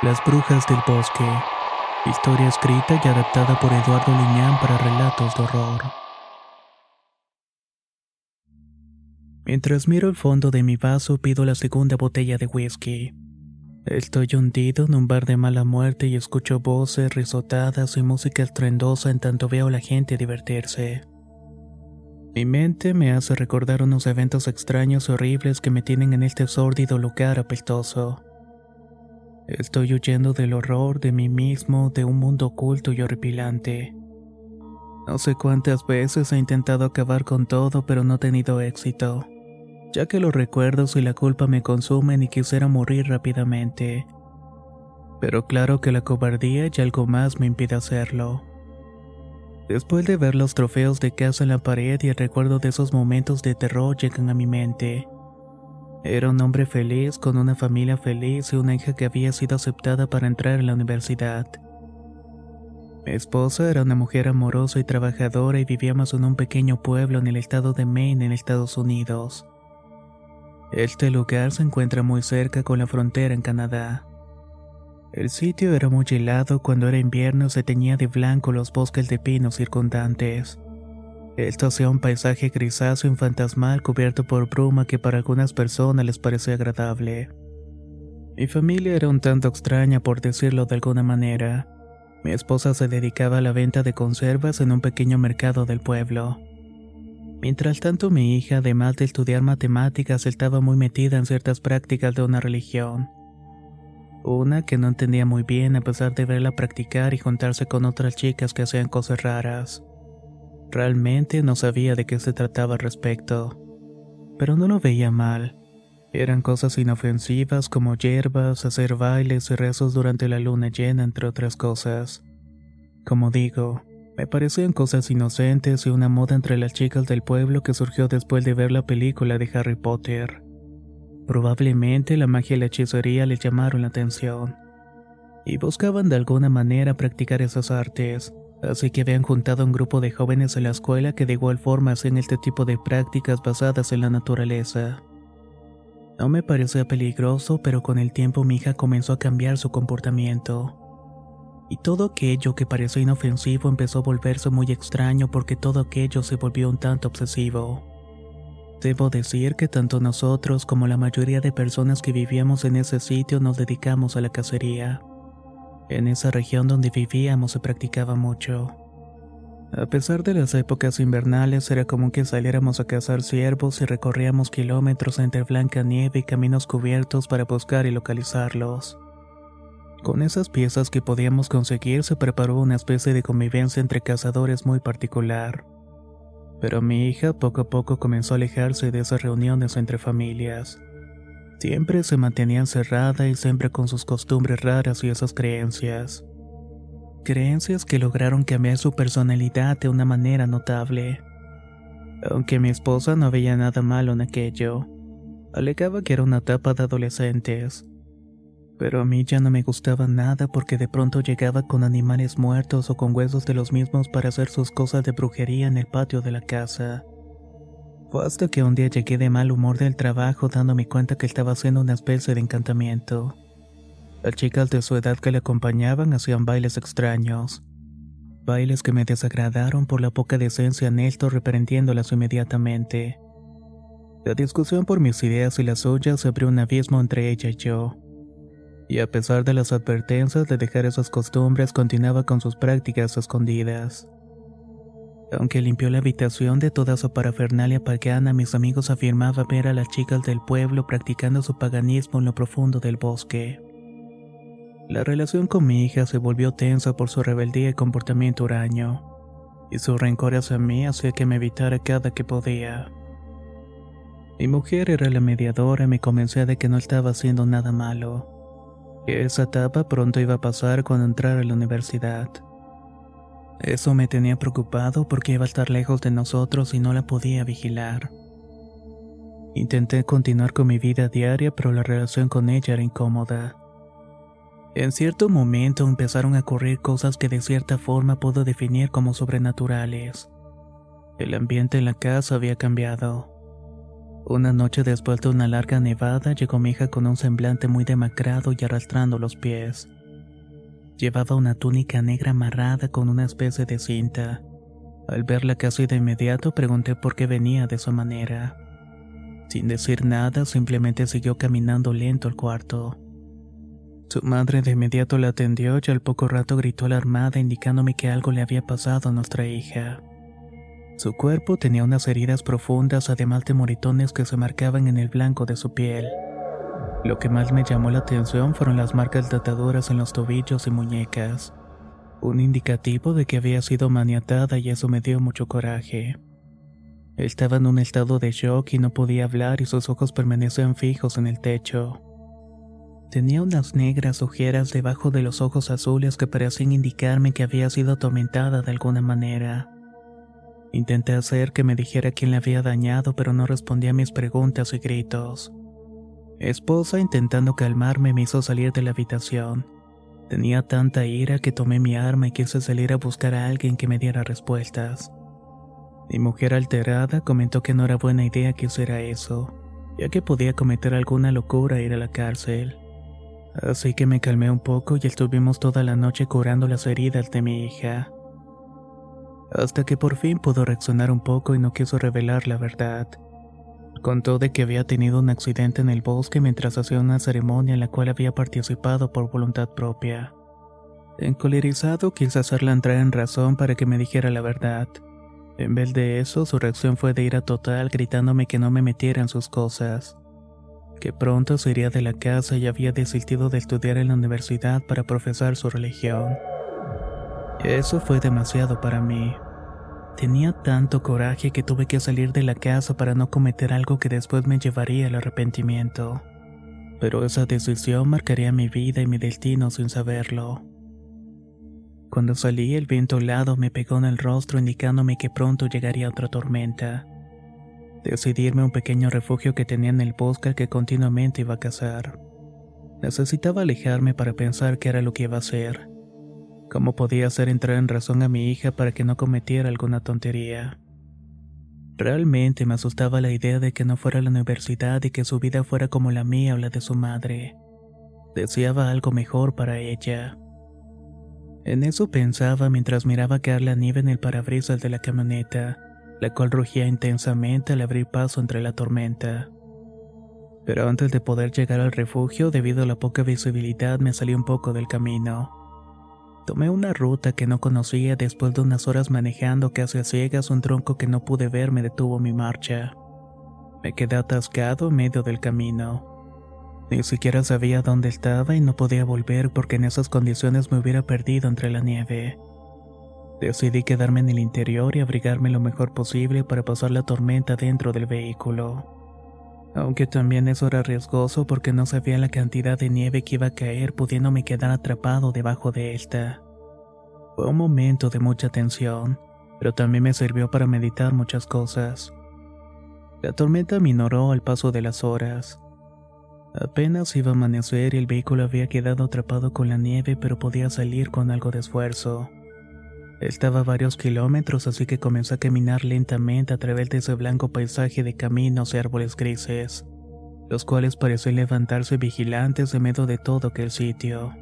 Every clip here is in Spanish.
Las Brujas del Bosque. Historia escrita y adaptada por Eduardo Liñán para relatos de horror. Mientras miro el fondo de mi vaso, pido la segunda botella de whisky. Estoy hundido en un bar de mala muerte y escucho voces, risotadas y música estruendosa en tanto veo a la gente divertirse. Mi mente me hace recordar unos eventos extraños y horribles que me tienen en este sórdido lugar apestoso. Estoy huyendo del horror de mí mismo, de un mundo oculto y horripilante. No sé cuántas veces he intentado acabar con todo, pero no he tenido éxito, ya que los recuerdos y la culpa me consumen y quisiera morir rápidamente. Pero claro que la cobardía y algo más me impide hacerlo. Después de ver los trofeos de casa en la pared y el recuerdo de esos momentos de terror llegan a mi mente. Era un hombre feliz, con una familia feliz y una hija que había sido aceptada para entrar en la universidad. Mi esposa era una mujer amorosa y trabajadora y vivíamos en un pequeño pueblo en el estado de Maine, en Estados Unidos. Este lugar se encuentra muy cerca con la frontera en Canadá. El sitio era muy helado cuando era invierno se teñía de blanco los bosques de pinos circundantes. Esto hacía un paisaje grisáceo y fantasmal cubierto por bruma que para algunas personas les parecía agradable. Mi familia era un tanto extraña por decirlo de alguna manera. Mi esposa se dedicaba a la venta de conservas en un pequeño mercado del pueblo. Mientras tanto mi hija, además de estudiar matemáticas, estaba muy metida en ciertas prácticas de una religión. Una que no entendía muy bien a pesar de verla practicar y juntarse con otras chicas que hacían cosas raras. Realmente no sabía de qué se trataba al respecto, pero no lo veía mal. Eran cosas inofensivas como hierbas, hacer bailes y rezos durante la luna llena, entre otras cosas. Como digo, me parecían cosas inocentes y una moda entre las chicas del pueblo que surgió después de ver la película de Harry Potter. Probablemente la magia y la hechicería les llamaron la atención, y buscaban de alguna manera practicar esas artes, así que habían juntado un grupo de jóvenes en la escuela que de igual forma hacían este tipo de prácticas basadas en la naturaleza. No me parecía peligroso, pero con el tiempo mi hija comenzó a cambiar su comportamiento. Y todo aquello que parecía inofensivo empezó a volverse muy extraño porque todo aquello se volvió un tanto obsesivo. Debo decir que tanto nosotros como la mayoría de personas que vivíamos en ese sitio nos dedicamos a la cacería. En esa región donde vivíamos se practicaba mucho. A pesar de las épocas invernales, era común que saliéramos a cazar ciervos y recorríamos kilómetros entre blanca nieve y caminos cubiertos para buscar y localizarlos. Con esas piezas que podíamos conseguir se preparó una especie de convivencia entre cazadores muy particular. Pero mi hija poco a poco comenzó a alejarse de esas reuniones entre familias. Siempre se mantenía encerrada y siempre con sus costumbres raras y esas creencias. Creencias que lograron cambiar su personalidad de una manera notable. Aunque mi esposa no veía nada malo en aquello, alegaba que era una etapa de adolescentes. Pero a mí ya no me gustaba nada porque de pronto llegaba con animales muertos o con huesos de los mismos para hacer sus cosas de brujería en el patio de la casa. Fue hasta que un día llegué de mal humor del trabajo dándome cuenta que estaba haciendo una especie de encantamiento. Las chicas de su edad que le acompañaban hacían bailes extraños. Bailes que me desagradaron por la poca decencia en esto reprendiéndolas inmediatamente. La discusión por mis ideas y las suyas abrió un abismo entre ella y yo. Y a pesar de las advertencias de dejar esas costumbres, continuaba con sus prácticas escondidas. Aunque limpió la habitación de toda su parafernalia pagana, mis amigos afirmaban ver a las chicas del pueblo practicando su paganismo en lo profundo del bosque. La relación con mi hija se volvió tensa por su rebeldía y comportamiento huraño, y su rencor hacia mí hacía que me evitara cada que podía. Mi mujer era la mediadora y me convencía de que no estaba haciendo nada malo, que esa etapa pronto iba a pasar cuando entrara a la universidad. Eso me tenía preocupado porque iba a estar lejos de nosotros y no la podía vigilar. Intenté continuar con mi vida diaria, pero la relación con ella era incómoda. En cierto momento empezaron a ocurrir cosas que de cierta forma puedo definir como sobrenaturales. El ambiente en la casa había cambiado. Una noche después de una larga nevada llegó mi hija con un semblante muy demacrado y arrastrando los pies. Llevaba una túnica negra amarrada con una especie de cinta. Al verla casi de inmediato pregunté por qué venía de esa manera. Sin decir nada, simplemente siguió caminando lento al cuarto. Su madre de inmediato la atendió y al poco rato gritó alarmada indicándome que algo le había pasado a nuestra hija. Su cuerpo tenía unas heridas profundas además de moritones que se marcaban en el blanco de su piel. Lo que más me llamó la atención fueron las marcas de en los tobillos y muñecas, un indicativo de que había sido maniatada y eso me dio mucho coraje. Estaba en un estado de shock y no podía hablar y sus ojos permanecían fijos en el techo. Tenía unas negras ojeras debajo de los ojos azules que parecían indicarme que había sido atormentada de alguna manera. Intenté hacer que me dijera quién la había dañado, pero no respondía a mis preguntas y gritos. Esposa, intentando calmarme, me hizo salir de la habitación. Tenía tanta ira que tomé mi arma y quise salir a buscar a alguien que me diera respuestas. Mi mujer alterada comentó que no era buena idea que hiciera eso, ya que podía cometer alguna locura e ir a la cárcel. Así que me calmé un poco y estuvimos toda la noche curando las heridas de mi hija. Hasta que por fin pudo reaccionar un poco y no quiso revelar la verdad. Contó de que había tenido un accidente en el bosque mientras hacía una ceremonia en la cual había participado por voluntad propia. Encolerizado quise hacerla entrar en razón para que me dijera la verdad. En vez de eso, su reacción fue de ira total gritándome que no me metiera en sus cosas. Que pronto se iría de la casa y había desistido de estudiar en la universidad para profesar su religión. Eso fue demasiado para mí. Tenía tanto coraje que tuve que salir de la casa para no cometer algo que después me llevaría al arrepentimiento. Pero esa decisión marcaría mi vida y mi destino sin saberlo. Cuando salí, el viento helado me pegó en el rostro indicándome que pronto llegaría otra tormenta. Decidí irme a un pequeño refugio que tenía en el bosque que continuamente iba a cazar. Necesitaba alejarme para pensar qué era lo que iba a hacer. ¿Cómo podía hacer entrar en razón a mi hija para que no cometiera alguna tontería? Realmente me asustaba la idea de que no fuera a la universidad y que su vida fuera como la mía o la de su madre. Deseaba algo mejor para ella. En eso pensaba mientras miraba caer la nieve en el parabrisas de la camioneta, la cual rugía intensamente al abrir paso entre la tormenta. Pero antes de poder llegar al refugio, debido a la poca visibilidad, me salí un poco del camino. Tomé una ruta que no conocía después de unas horas manejando casi a ciegas un tronco que no pude ver me detuvo mi marcha. Me quedé atascado en medio del camino. Ni siquiera sabía dónde estaba y no podía volver porque en esas condiciones me hubiera perdido entre la nieve. Decidí quedarme en el interior y abrigarme lo mejor posible para pasar la tormenta dentro del vehículo. Aunque también eso era riesgoso porque no sabía la cantidad de nieve que iba a caer pudiéndome quedar atrapado debajo de esta. Fue un momento de mucha tensión, pero también me sirvió para meditar muchas cosas. La tormenta minoró al paso de las horas. Apenas iba a amanecer y el vehículo había quedado atrapado con la nieve pero podía salir con algo de esfuerzo. Estaba a varios kilómetros, así que comencé a caminar lentamente a través de ese blanco paisaje de caminos y árboles grises, los cuales parecían levantarse vigilantes en medio de todo aquel sitio.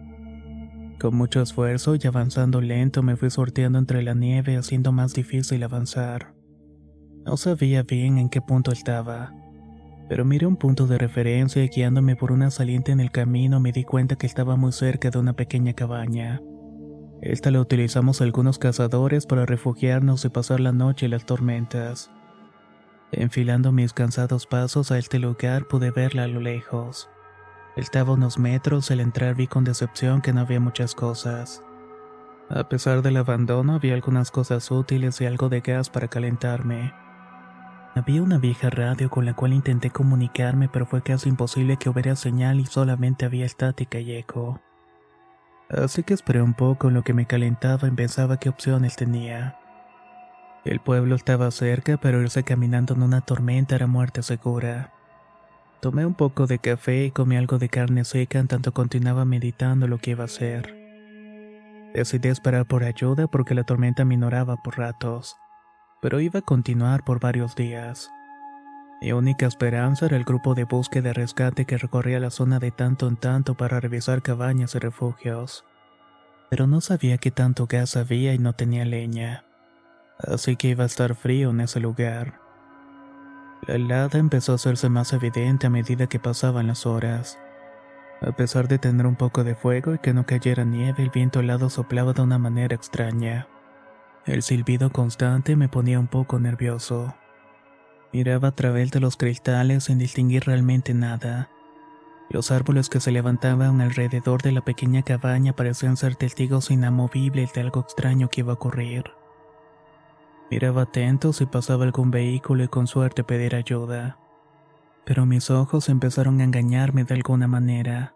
Con mucho esfuerzo y avanzando lento me fui sorteando entre la nieve haciendo más difícil avanzar. No sabía bien en qué punto estaba, Pero miré un punto de referencia y guiándome por una saliente en el camino me di cuenta que estaba muy cerca de una pequeña cabaña. Esta la utilizamos algunos cazadores para refugiarnos y pasar la noche en las tormentas. Enfilando mis cansados pasos a este lugar pude verla a lo lejos. Estaba unos metros, al entrar vi con decepción que no había muchas cosas. A pesar del abandono había algunas cosas útiles y algo de gas para calentarme. Había una vieja radio con la cual intenté comunicarme pero fue casi imposible que hubiera señal y solamente había estática y eco. Así que esperé un poco en lo que me calentaba y pensaba qué opciones tenía. El pueblo estaba cerca, pero irse caminando en una tormenta era muerte segura. Tomé un poco de café y comí algo de carne seca en tanto continuaba meditando lo que iba a hacer. Decidí esperar por ayuda porque la tormenta minoraba por ratos, pero iba a continuar por varios días. Mi única esperanza era el grupo de búsqueda y rescate que recorría la zona de tanto en tanto para revisar cabañas y refugios. Pero no sabía qué tanto gas había y no tenía leña así que iba a estar frío en ese lugar. La helada empezó a hacerse más evidente a medida que pasaban las horas. A pesar de tener un poco de fuego y que no cayera nieve, el viento helado soplaba de una manera extraña. El silbido constante me ponía un poco nervioso. Miraba a través de los cristales sin distinguir realmente nada. Los árboles que se levantaban alrededor de la pequeña cabaña parecían ser testigos inamovibles de algo extraño que iba a ocurrir. Miraba atento si pasaba algún vehículo y con suerte pedir ayuda. Pero mis ojos empezaron a engañarme de alguna manera.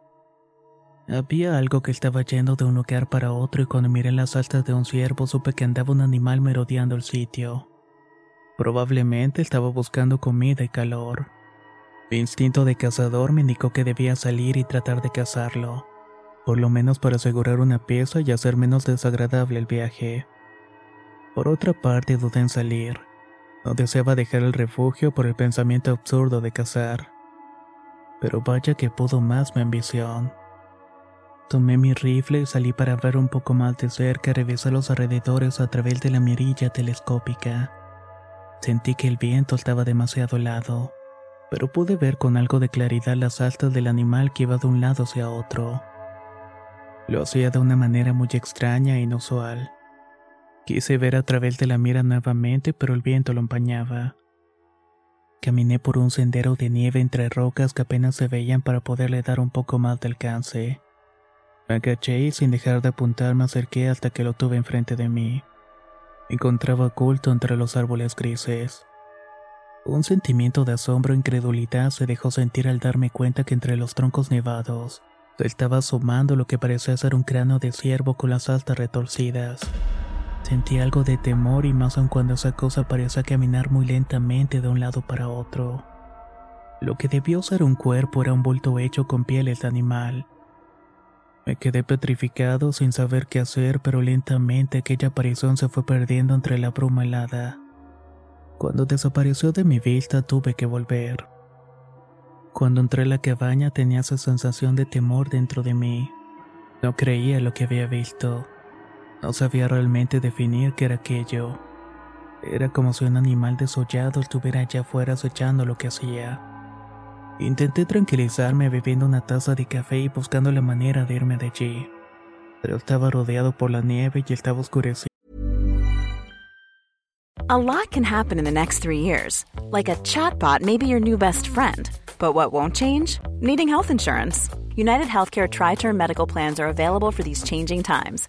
Había algo que estaba yendo de un lugar para otro y cuando miré las astas de un ciervo supe que andaba un animal merodeando el sitio. Probablemente estaba buscando comida y calor. Mi instinto de cazador me indicó que debía salir y tratar de cazarlo, por lo menos para asegurar una pieza y hacer menos desagradable el viaje. Por otra parte, dudé en salir. No deseaba dejar el refugio por el pensamiento absurdo de cazar. Pero vaya que pudo más mi ambición. Tomé mi rifle y salí para ver un poco más de cerca y revisar los alrededores a través de la mirilla telescópica. Sentí que el viento estaba demasiado helado, pero pude ver con algo de claridad las altas del animal que iba de un lado hacia otro. Lo hacía de una manera muy extraña e inusual. Quise ver a través de la mira nuevamente, pero el viento lo empañaba. Caminé por un sendero de nieve entre rocas que apenas se veían para poderle dar un poco más de alcance. Me agaché y sin dejar de apuntar me acerqué hasta que lo tuve enfrente de mí. Encontraba oculto entre los árboles grises. Un sentimiento de asombro e incredulidad se dejó sentir al darme cuenta que entre los troncos nevados se estaba asomando lo que parecía ser un cráneo de ciervo con las astas retorcidas. Sentí algo de temor y más aún cuando esa cosa parecía caminar muy lentamente de un lado para otro. Lo que debió ser un cuerpo era un bulto hecho con pieles de animal. Me quedé petrificado sin saber qué hacer, pero lentamente aquella aparición se fue perdiendo entre la bruma helada. Cuando desapareció de mi vista tuve que volver. Cuando entré a la cabaña tenía esa sensación de temor dentro de mí. No creía lo que había visto. No sabía realmente definir qué era aquello. Era como si un animal desollado estuviera allá afuera acechando lo que hacía. Intenté tranquilizarme bebiendo una taza de café y buscando la manera de irme de allí. Pero estaba rodeado por la nieve y estaba oscurecido. A lot can happen in the next three years. Like a chatbot may be your new best friend. But what won't change? Needing health insurance. United Healthcare Tri Term Medical Plans are available for these changing times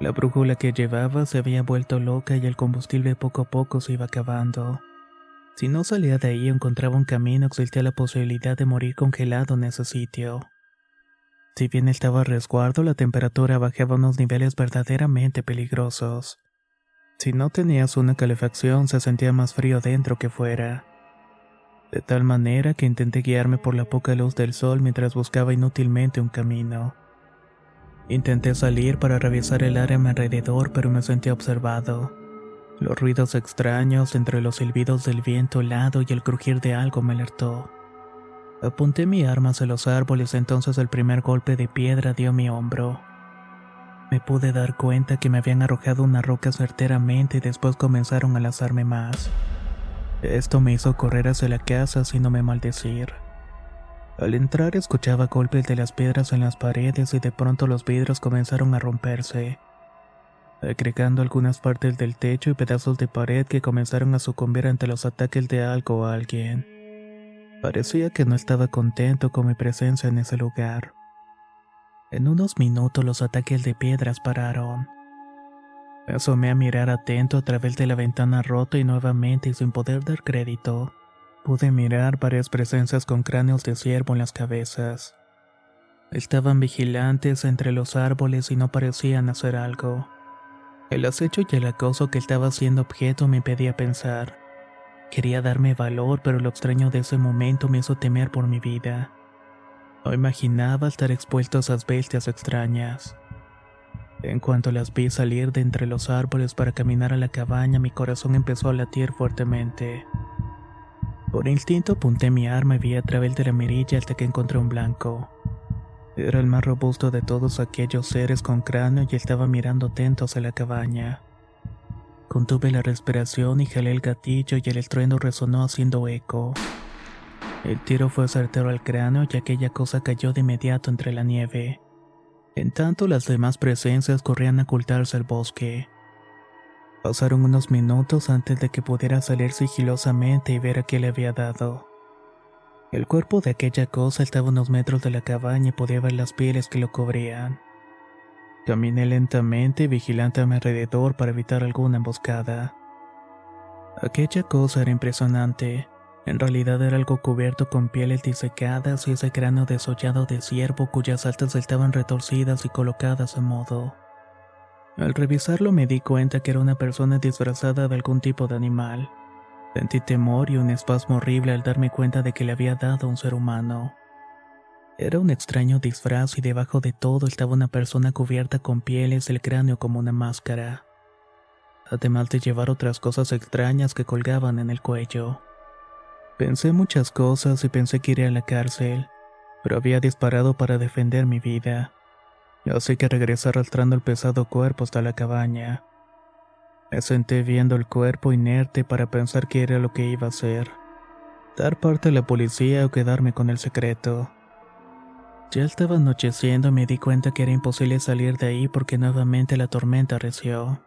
La brújula que llevaba se había vuelto loca y el combustible poco a poco se iba acabando. Si no salía de ahí encontraba un camino, existía la posibilidad de morir congelado en ese sitio. Si bien estaba a resguardo, la temperatura bajaba a unos niveles verdaderamente peligrosos. Si no tenías una calefacción, se sentía más frío dentro que fuera. De tal manera que intenté guiarme por la poca luz del sol mientras buscaba inútilmente un camino. Intenté salir para revisar el área a mi alrededor, pero me sentí observado. Los ruidos extraños entre los silbidos del viento helado y el crujir de algo me alertó. Apunté mi arma hacia los árboles, entonces el primer golpe de piedra dio mi hombro. Me pude dar cuenta que me habían arrojado una roca certeramente y después comenzaron a lanzarme más. Esto me hizo correr hacia la casa sin no me maldecir. Al entrar escuchaba golpes de las piedras en las paredes y de pronto los vidrios comenzaron a romperse agregando algunas partes del techo y pedazos de pared que comenzaron a sucumbir ante los ataques de algo o alguien. Parecía que no estaba contento con mi presencia en ese lugar. En unos minutos los ataques de piedras pararon. Me asomé a mirar atento a través de la ventana rota y nuevamente sin poder dar crédito, pude mirar varias presencias con cráneos de ciervo en las cabezas. Estaban vigilantes entre los árboles y no parecían hacer algo. El acecho y el acoso que estaba siendo objeto me impedía pensar. Quería darme valor, pero lo extraño de ese momento me hizo temer por mi vida. No imaginaba estar expuesto a esas bestias extrañas. En cuanto las vi salir de entre los árboles para caminar a la cabaña, mi corazón empezó a latir fuertemente. Por instinto apunté mi arma y vi a través de la mirilla hasta que encontré un blanco. Era el más robusto de todos aquellos seres con cráneo y estaba mirando atento hacia la cabaña. Contuve la respiración y jalé el gatillo y el estruendo resonó haciendo eco. El tiro fue certero al cráneo y aquella cosa cayó de inmediato entre la nieve. En tanto las demás presencias corrían a ocultarse al bosque. Pasaron unos minutos antes de que pudiera salir sigilosamente y ver a qué le había dado. El cuerpo de aquella cosa estaba a unos metros de la cabaña y podía ver las pieles que lo cubrían. Caminé lentamente, vigilante a mi alrededor para evitar alguna emboscada. Aquella cosa era impresionante. En realidad era algo cubierto con pieles disecadas y ese cráneo desollado de ciervo cuyas altas estaban retorcidas y colocadas a modo. Al revisarlo me di cuenta que era una persona disfrazada de algún tipo de animal. Sentí temor y un espasmo horrible al darme cuenta de que le había dado a un ser humano. Era un extraño disfraz y debajo de todo estaba una persona cubierta con pieles el cráneo como una máscara. Además de llevar otras cosas extrañas que colgaban en el cuello. Pensé muchas cosas y pensé que iría a la cárcel, pero había disparado para defender mi vida. Así que regresé arrastrando el pesado cuerpo hasta la cabaña. Me senté viendo el cuerpo inerte para pensar qué era lo que iba a hacer. Dar parte a la policía o quedarme con el secreto. Ya estaba anocheciendo y me di cuenta que era imposible salir de ahí porque nuevamente la tormenta arreció.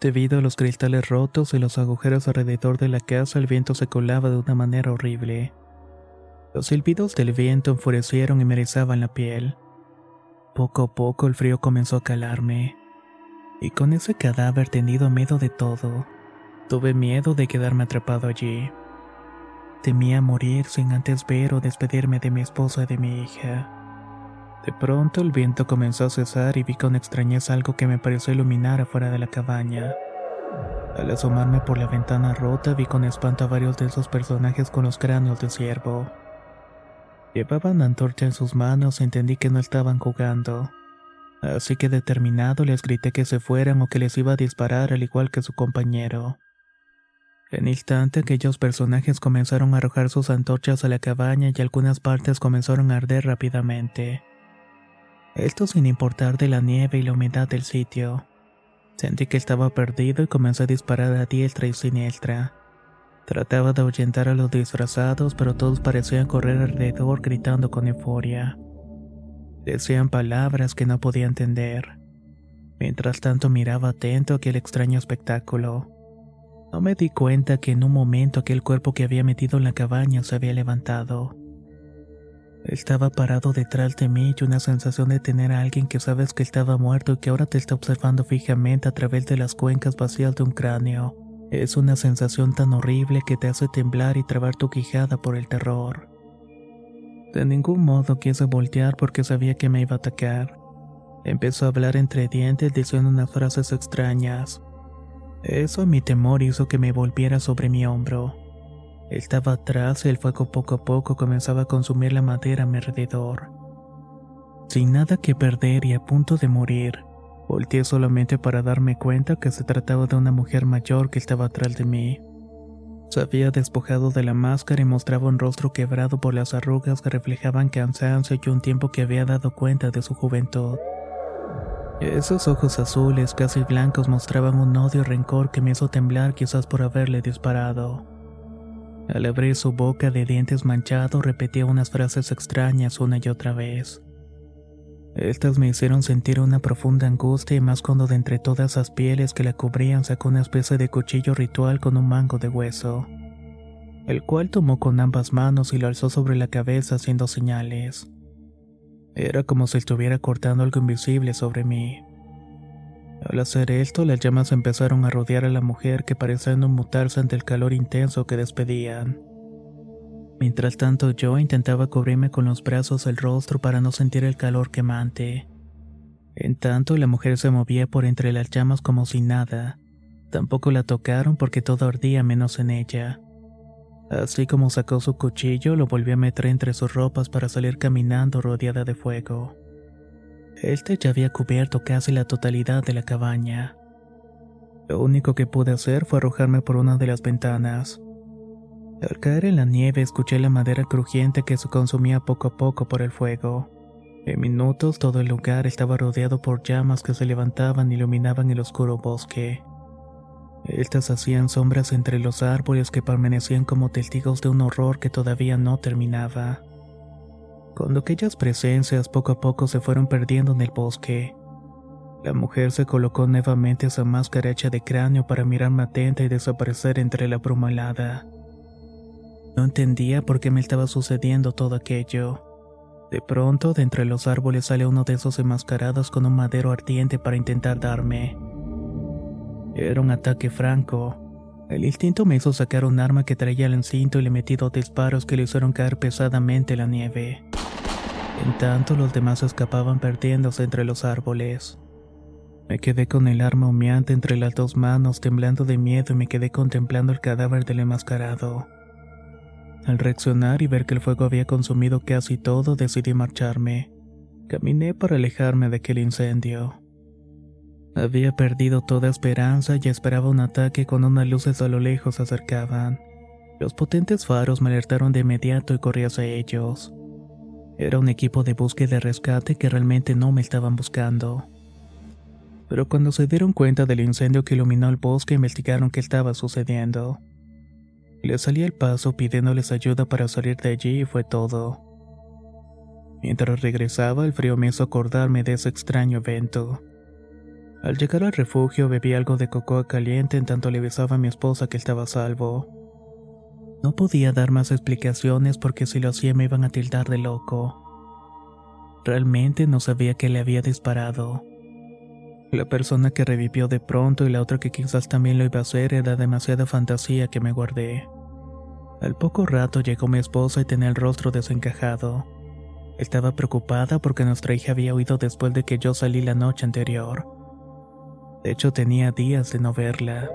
Debido a los cristales rotos y los agujeros alrededor de la casa, el viento se colaba de una manera horrible. Los silbidos del viento enfurecieron y me erizaban la piel. Poco a poco el frío comenzó a calarme y con ese cadáver tenido miedo de todo, tuve miedo de quedarme atrapado allí. Temía morir sin antes ver o despedirme de mi esposa y de mi hija. De pronto el viento comenzó a cesar y vi con extrañeza algo que me pareció iluminar afuera de la cabaña. Al asomarme por la ventana rota vi con espanto a varios de esos personajes con los cráneos de ciervo. Llevaban antorcha en sus manos entendí que no estaban jugando. Así que determinado les grité que se fueran o que les iba a disparar al igual que su compañero. En instante aquellos personajes comenzaron a arrojar sus antorchas a la cabaña y algunas partes comenzaron a arder rápidamente. Esto sin importar de la nieve y la humedad del sitio. Sentí que estaba perdido y comencé a disparar a diestra y siniestra. Trataba de ahuyentar a los disfrazados, pero todos parecían correr alrededor gritando con euforia. Decían palabras que no podía entender. Mientras tanto miraba atento aquel extraño espectáculo. No me di cuenta que en un momento aquel cuerpo que había metido en la cabaña se había levantado. Estaba parado detrás de mí y una sensación de tener a alguien que sabes que estaba muerto y que ahora te está observando fijamente a través de las cuencas vacías de un cráneo. Es una sensación tan horrible que te hace temblar y trabar tu quijada por el terror. De ningún modo quise voltear porque sabía que me iba a atacar. Empezó a hablar entre dientes diciendo unas frases extrañas. Eso, mi temor, hizo que me volviera sobre mi hombro. Estaba atrás y el fuego poco a poco comenzaba a consumir la madera a mi alrededor. Sin nada que perder y a punto de morir, volteé solamente para darme cuenta que se trataba de una mujer mayor que estaba atrás de mí. Se había despojado de la máscara y mostraba un rostro quebrado por las arrugas que reflejaban cansancio y un tiempo que había dado cuenta de su juventud. Esos ojos azules, casi blancos, mostraban un odio y rencor que me hizo temblar quizás por haberle disparado. Al abrir su boca de dientes manchados repetía unas frases extrañas una y otra vez. Estas me hicieron sentir una profunda angustia y más cuando de entre todas esas pieles que la cubrían sacó una especie de cuchillo ritual con un mango de hueso, el cual tomó con ambas manos y lo alzó sobre la cabeza haciendo señales. Era como si estuviera cortando algo invisible sobre mí. Al hacer esto, las llamas empezaron a rodear a la mujer que parecía no mutarse ante el calor intenso que despedían. Mientras tanto yo intentaba cubrirme con los brazos el rostro para no sentir el calor quemante. En tanto la mujer se movía por entre las llamas como si nada. Tampoco la tocaron porque todo ardía menos en ella. Así como sacó su cuchillo, lo volvió a meter entre sus ropas para salir caminando rodeada de fuego. Este ya había cubierto casi la totalidad de la cabaña. Lo único que pude hacer fue arrojarme por una de las ventanas. Al caer en la nieve escuché la madera crujiente que se consumía poco a poco por el fuego. En minutos todo el lugar estaba rodeado por llamas que se levantaban y iluminaban el oscuro bosque. Estas hacían sombras entre los árboles que permanecían como testigos de un horror que todavía no terminaba. Cuando aquellas presencias poco a poco se fueron perdiendo en el bosque, la mujer se colocó nuevamente esa máscara hecha de cráneo para mirarme atenta y desaparecer entre la bruma helada. No entendía por qué me estaba sucediendo todo aquello. De pronto, de entre los árboles sale uno de esos enmascarados con un madero ardiente para intentar darme. Era un ataque franco. El instinto me hizo sacar un arma que traía al cinto y le metí dos disparos que le hicieron caer pesadamente en la nieve. En tanto, los demás escapaban perdiéndose entre los árboles. Me quedé con el arma humeante entre las dos manos, temblando de miedo y me quedé contemplando el cadáver del enmascarado. Al reaccionar y ver que el fuego había consumido casi todo, decidí marcharme. Caminé para alejarme de aquel incendio. Había perdido toda esperanza y esperaba un ataque cuando unas luces a lo lejos se acercaban. Los potentes faros me alertaron de inmediato y corrí hacia ellos. Era un equipo de búsqueda y rescate que realmente no me estaban buscando. Pero cuando se dieron cuenta del incendio que iluminó el bosque, investigaron qué estaba sucediendo. Les salí al paso pidiéndoles ayuda para salir de allí y fue todo. Mientras regresaba, el frío me hizo acordarme de ese extraño evento. Al llegar al refugio bebí algo de cocoa caliente en tanto le besaba a mi esposa que estaba a salvo. No podía dar más explicaciones porque si lo hacía me iban a tildar de loco. Realmente no sabía que le había disparado. La persona que revivió de pronto y la otra que quizás también lo iba a hacer era demasiada fantasía que me guardé. Al poco rato llegó mi esposa y tenía el rostro desencajado. Estaba preocupada porque nuestra hija había huido después de que yo salí la noche anterior. De hecho tenía días de no verla.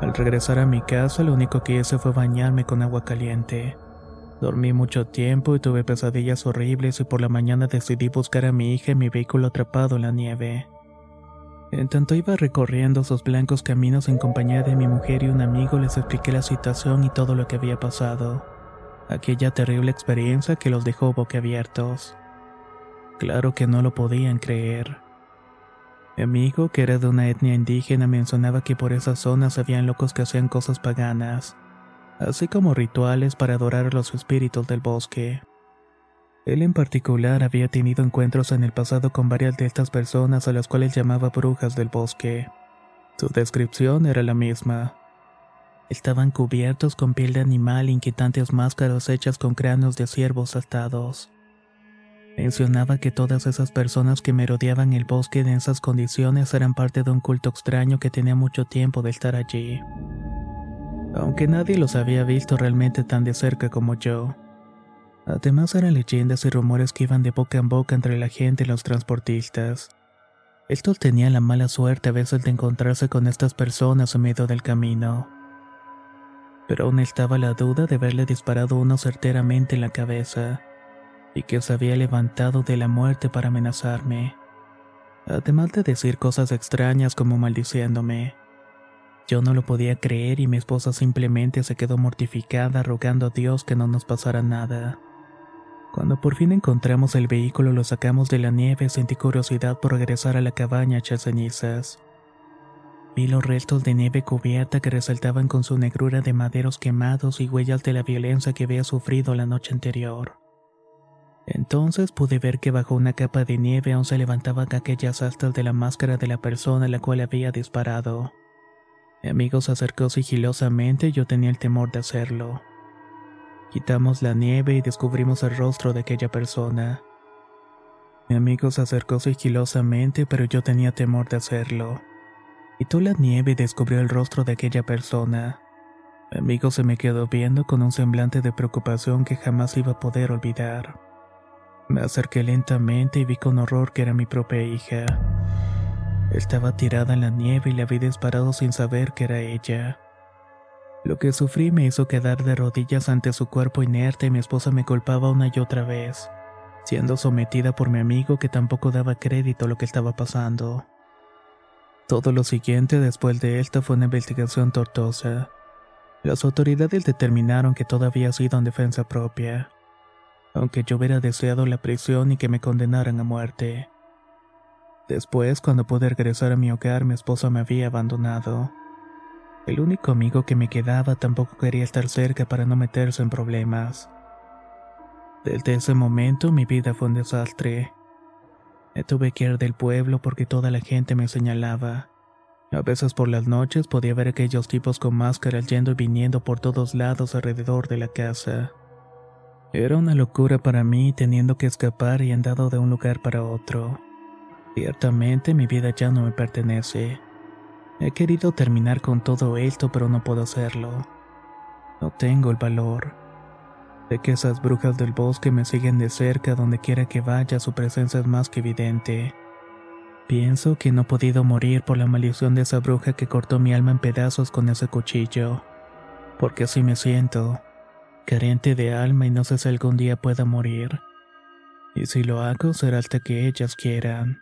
Al regresar a mi casa, lo único que hice fue bañarme con agua caliente. Dormí mucho tiempo y tuve pesadillas horribles y por la mañana decidí buscar a mi hija en mi vehículo atrapado en la nieve. En tanto iba recorriendo esos blancos caminos en compañía de mi mujer y un amigo, les expliqué la situación y todo lo que había pasado. Aquella terrible experiencia que los dejó boquiabiertos. Claro que no lo podían creer. Mi amigo, que era de una etnia indígena, mencionaba que por esas zonas habían locos que hacían cosas paganas, así como rituales para adorar a los espíritus del bosque. Él en particular había tenido encuentros en el pasado con varias de estas personas a las cuales llamaba brujas del bosque. Su descripción era la misma. Estaban cubiertos con piel de animal e inquietantes máscaras hechas con cráneos de ciervos atados. Mencionaba que todas esas personas que merodeaban el bosque en esas condiciones eran parte de un culto extraño que tenía mucho tiempo de estar allí. Aunque nadie los había visto realmente tan de cerca como yo. Además eran leyendas y rumores que iban de boca en boca entre la gente y los transportistas. Estos tenían la mala suerte a veces de encontrarse con estas personas en medio del camino. Pero aún estaba la duda de haberle disparado uno certeramente en la cabeza y que se había levantado de la muerte para amenazarme. Además de decir cosas extrañas como maldiciéndome. Yo no lo podía creer y mi esposa simplemente se quedó mortificada rogando a Dios que no nos pasara nada. Cuando por fin encontramos el vehículo lo sacamos de la nieve sentí curiosidad por regresar a la cabaña hecha cenizas. Vi los restos de nieve cubierta que resaltaban con su negrura de maderos quemados y huellas de la violencia que había sufrido la noche anterior. Entonces pude ver que bajo una capa de nieve aún se levantaban aquellas astas de la máscara de la persona a la cual había disparado. Mi amigo se acercó sigilosamente y yo tenía el temor de hacerlo. Quitamos la nieve y descubrimos el rostro de aquella persona. Mi amigo se acercó sigilosamente, pero yo tenía temor de hacerlo. Quitó la nieve y descubrió el rostro de aquella persona. Mi amigo se me quedó viendo con un semblante de preocupación que jamás iba a poder olvidar. Me acerqué lentamente y vi con horror que era mi propia hija. Estaba tirada en la nieve y le había disparado sin saber que era ella. Lo que sufrí me hizo quedar de rodillas ante su cuerpo inerte y mi esposa me culpaba una y otra vez, siendo sometida por mi amigo que tampoco daba crédito a lo que estaba pasando. Todo lo siguiente después de esto fue una investigación tortosa. Las autoridades determinaron que todo había sido en defensa propia aunque yo hubiera deseado la prisión y que me condenaran a muerte. Después, cuando pude regresar a mi hogar, mi esposa me había abandonado. El único amigo que me quedaba tampoco quería estar cerca para no meterse en problemas. Desde ese momento mi vida fue un desastre. Me tuve que ir del pueblo porque toda la gente me señalaba. A veces por las noches podía ver aquellos tipos con máscaras yendo y viniendo por todos lados alrededor de la casa. Era una locura para mí teniendo que escapar y andado de un lugar para otro. Ciertamente mi vida ya no me pertenece. He querido terminar con todo esto, pero no puedo hacerlo. No tengo el valor. Sé que esas brujas del bosque me siguen de cerca donde quiera que vaya, su presencia es más que evidente. Pienso que no he podido morir por la maldición de esa bruja que cortó mi alma en pedazos con ese cuchillo. Porque así me siento carente de alma y no sé si algún día pueda morir. Y si lo hago será hasta que ellas quieran.